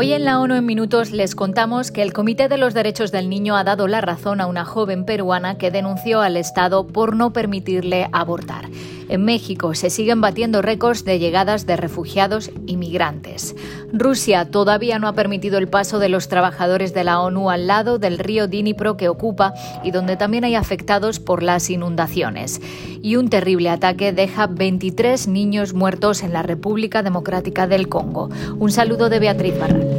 Hoy en la ONU en Minutos les contamos que el Comité de los Derechos del Niño ha dado la razón a una joven peruana que denunció al Estado por no permitirle abortar. En México se siguen batiendo récords de llegadas de refugiados y migrantes. Rusia todavía no ha permitido el paso de los trabajadores de la ONU al lado del río Dnipro que ocupa y donde también hay afectados por las inundaciones. Y un terrible ataque deja 23 niños muertos en la República Democrática del Congo. Un saludo de Beatriz Barral.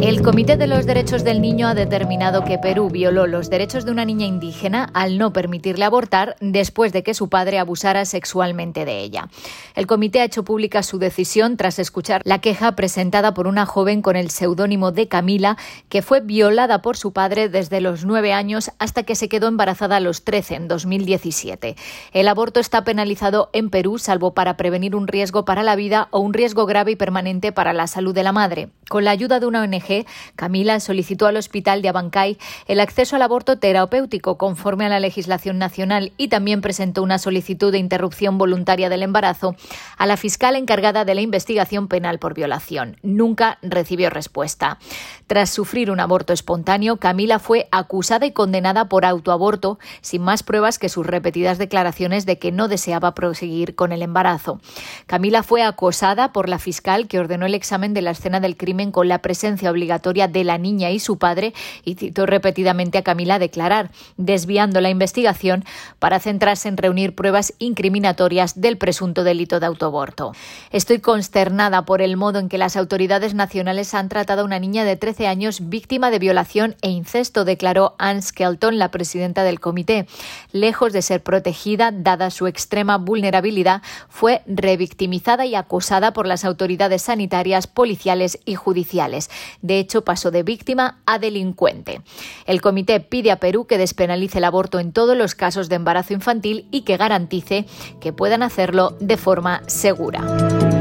El Comité de los Derechos del Niño ha determinado que Perú violó los derechos de una niña indígena al no permitirle abortar después de que su padre abusara sexualmente de ella. El comité ha hecho pública su decisión tras escuchar la queja presentada por una joven con el seudónimo de Camila, que fue violada por su padre desde los nueve años hasta que se quedó embarazada a los trece en 2017. El aborto está penalizado en Perú, salvo para prevenir un riesgo para la vida o un riesgo grave y permanente para la salud de la madre. Con la ayuda de una ONG Camila solicitó al hospital de Abancay el acceso al aborto terapéutico conforme a la legislación nacional y también presentó una solicitud de interrupción voluntaria del embarazo a la fiscal encargada de la investigación penal por violación. Nunca recibió respuesta. Tras sufrir un aborto espontáneo, Camila fue acusada y condenada por autoaborto, sin más pruebas que sus repetidas declaraciones de que no deseaba proseguir con el embarazo. Camila fue acosada por la fiscal que ordenó el examen de la escena del crimen con la presencia obligatoria de la niña y su padre y citó repetidamente a Camila a declarar, desviando la investigación para centrarse en reunir pruebas incriminatorias del presunto delito de autoaborto. Estoy consternada por el modo en que las autoridades nacionales han tratado a una niña de 13 años víctima de violación e incesto, declaró Anne Skelton, la presidenta del comité. Lejos de ser protegida, dada su extrema vulnerabilidad, fue revictimizada y acosada por las autoridades sanitarias, policiales y judiciales. De hecho, pasó de víctima a delincuente. El comité pide a Perú que despenalice el aborto en todos los casos de embarazo infantil y que garantice que puedan hacerlo de forma segura.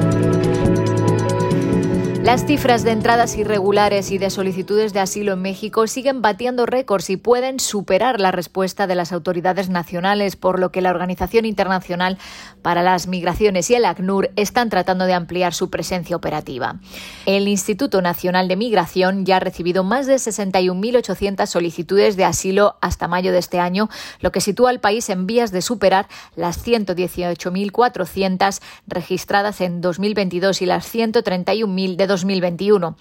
Las cifras de entradas irregulares y de solicitudes de asilo en México siguen batiendo récords y pueden superar la respuesta de las autoridades nacionales, por lo que la Organización Internacional para las Migraciones y el ACNUR están tratando de ampliar su presencia operativa. El Instituto Nacional de Migración ya ha recibido más de 61.800 solicitudes de asilo hasta mayo de este año, lo que sitúa al país en vías de superar las 118.400 registradas en 2022 y las 131.000 de 2021.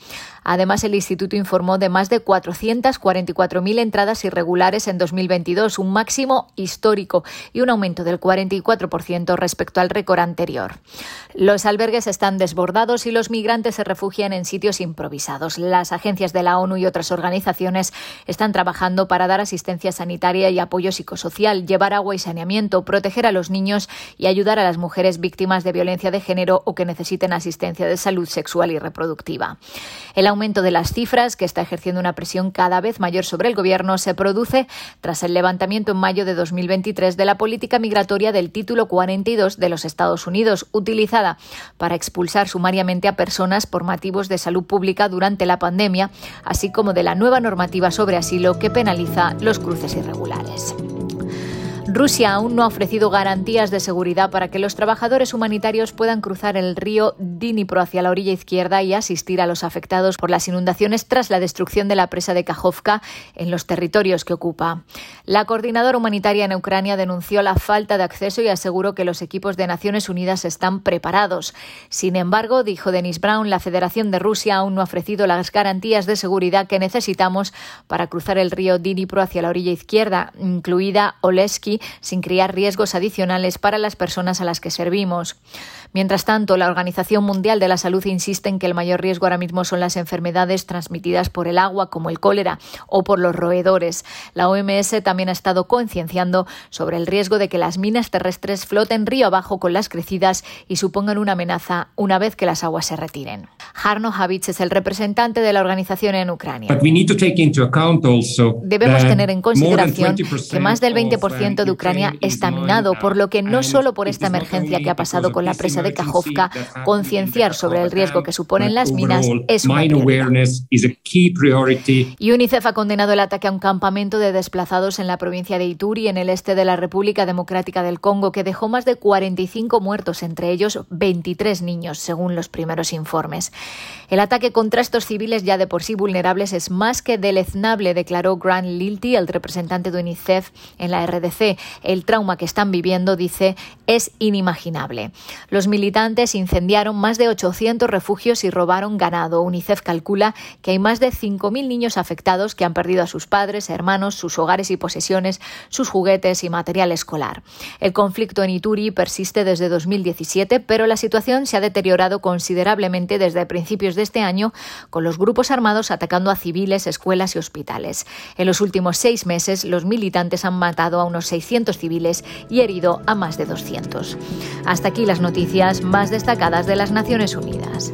Además, el instituto informó de más de 444.000 entradas irregulares en 2022, un máximo histórico y un aumento del 44% respecto al récord anterior. Los albergues están desbordados y los migrantes se refugian en sitios improvisados. Las agencias de la ONU y otras organizaciones están trabajando para dar asistencia sanitaria y apoyo psicosocial, llevar agua y saneamiento, proteger a los niños y ayudar a las mujeres víctimas de violencia de género o que necesiten asistencia de salud sexual y reproductiva El aumento de las cifras, que está ejerciendo una presión cada vez mayor sobre el Gobierno, se produce tras el levantamiento en mayo de 2023 de la política migratoria del título 42 de los Estados Unidos, utilizada para expulsar sumariamente a personas por motivos de salud pública durante la pandemia, así como de la nueva normativa sobre asilo que penaliza los cruces irregulares. Rusia aún no ha ofrecido garantías de seguridad para que los trabajadores humanitarios puedan cruzar el río Dnipro hacia la orilla izquierda y asistir a los afectados por las inundaciones tras la destrucción de la presa de Kajovka en los territorios que ocupa. La coordinadora humanitaria en Ucrania denunció la falta de acceso y aseguró que los equipos de Naciones Unidas están preparados. Sin embargo, dijo Denis Brown, la Federación de Rusia aún no ha ofrecido las garantías de seguridad que necesitamos para cruzar el río Dnipro hacia la orilla izquierda, incluida Oleski, sin crear riesgos adicionales para las personas a las que servimos. Mientras tanto, la Organización Mundial de la Salud insiste en que el mayor riesgo ahora mismo son las enfermedades transmitidas por el agua, como el cólera, o por los roedores. La OMS también ha estado concienciando sobre el riesgo de que las minas terrestres floten río abajo con las crecidas y supongan una amenaza una vez que las aguas se retiren. Harno Havich es el representante de la organización en Ucrania. Debemos tener en consideración que más del 20% de Ucrania está minado, por lo que no solo por esta emergencia que ha pasado con la presa de Kajovka, concienciar sobre el riesgo que suponen las minas es una. Y UNICEF ha condenado el ataque a un campamento de desplazados en la provincia de Ituri, en el este de la República Democrática del Congo, que dejó más de 45 muertos, entre ellos 23 niños, según los primeros informes. El ataque contra estos civiles ya de por sí vulnerables es más que deleznable, declaró Grant Lilty, el representante de UNICEF en la RDC. El trauma que están viviendo, dice, es inimaginable. Los militantes incendiaron más de 800 refugios y robaron ganado. UNICEF calcula que hay más de 5.000 niños afectados que han perdido a sus padres, hermanos, sus hogares y posesiones, sus juguetes y material escolar. El conflicto en Ituri persiste desde 2017, pero la situación se ha deteriorado considerablemente desde principios de este año, con los grupos armados atacando a civiles, escuelas y hospitales. En los últimos seis meses, los militantes han matado a unos 600 civiles y herido a más de 200. Hasta aquí las noticias más destacadas de las Naciones Unidas.